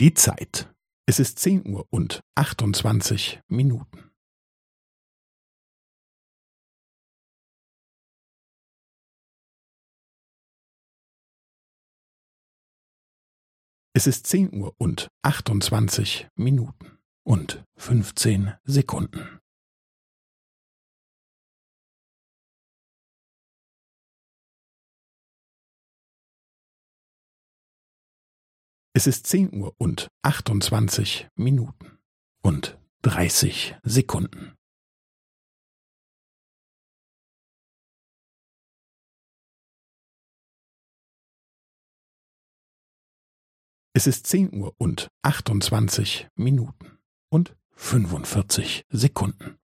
Die Zeit. Es ist zehn Uhr und achtundzwanzig Minuten. Es ist zehn Uhr und achtundzwanzig Minuten und fünfzehn Sekunden. Es ist zehn Uhr und achtundzwanzig Minuten und dreißig Sekunden. Es ist zehn Uhr und achtundzwanzig Minuten und fünfundvierzig Sekunden.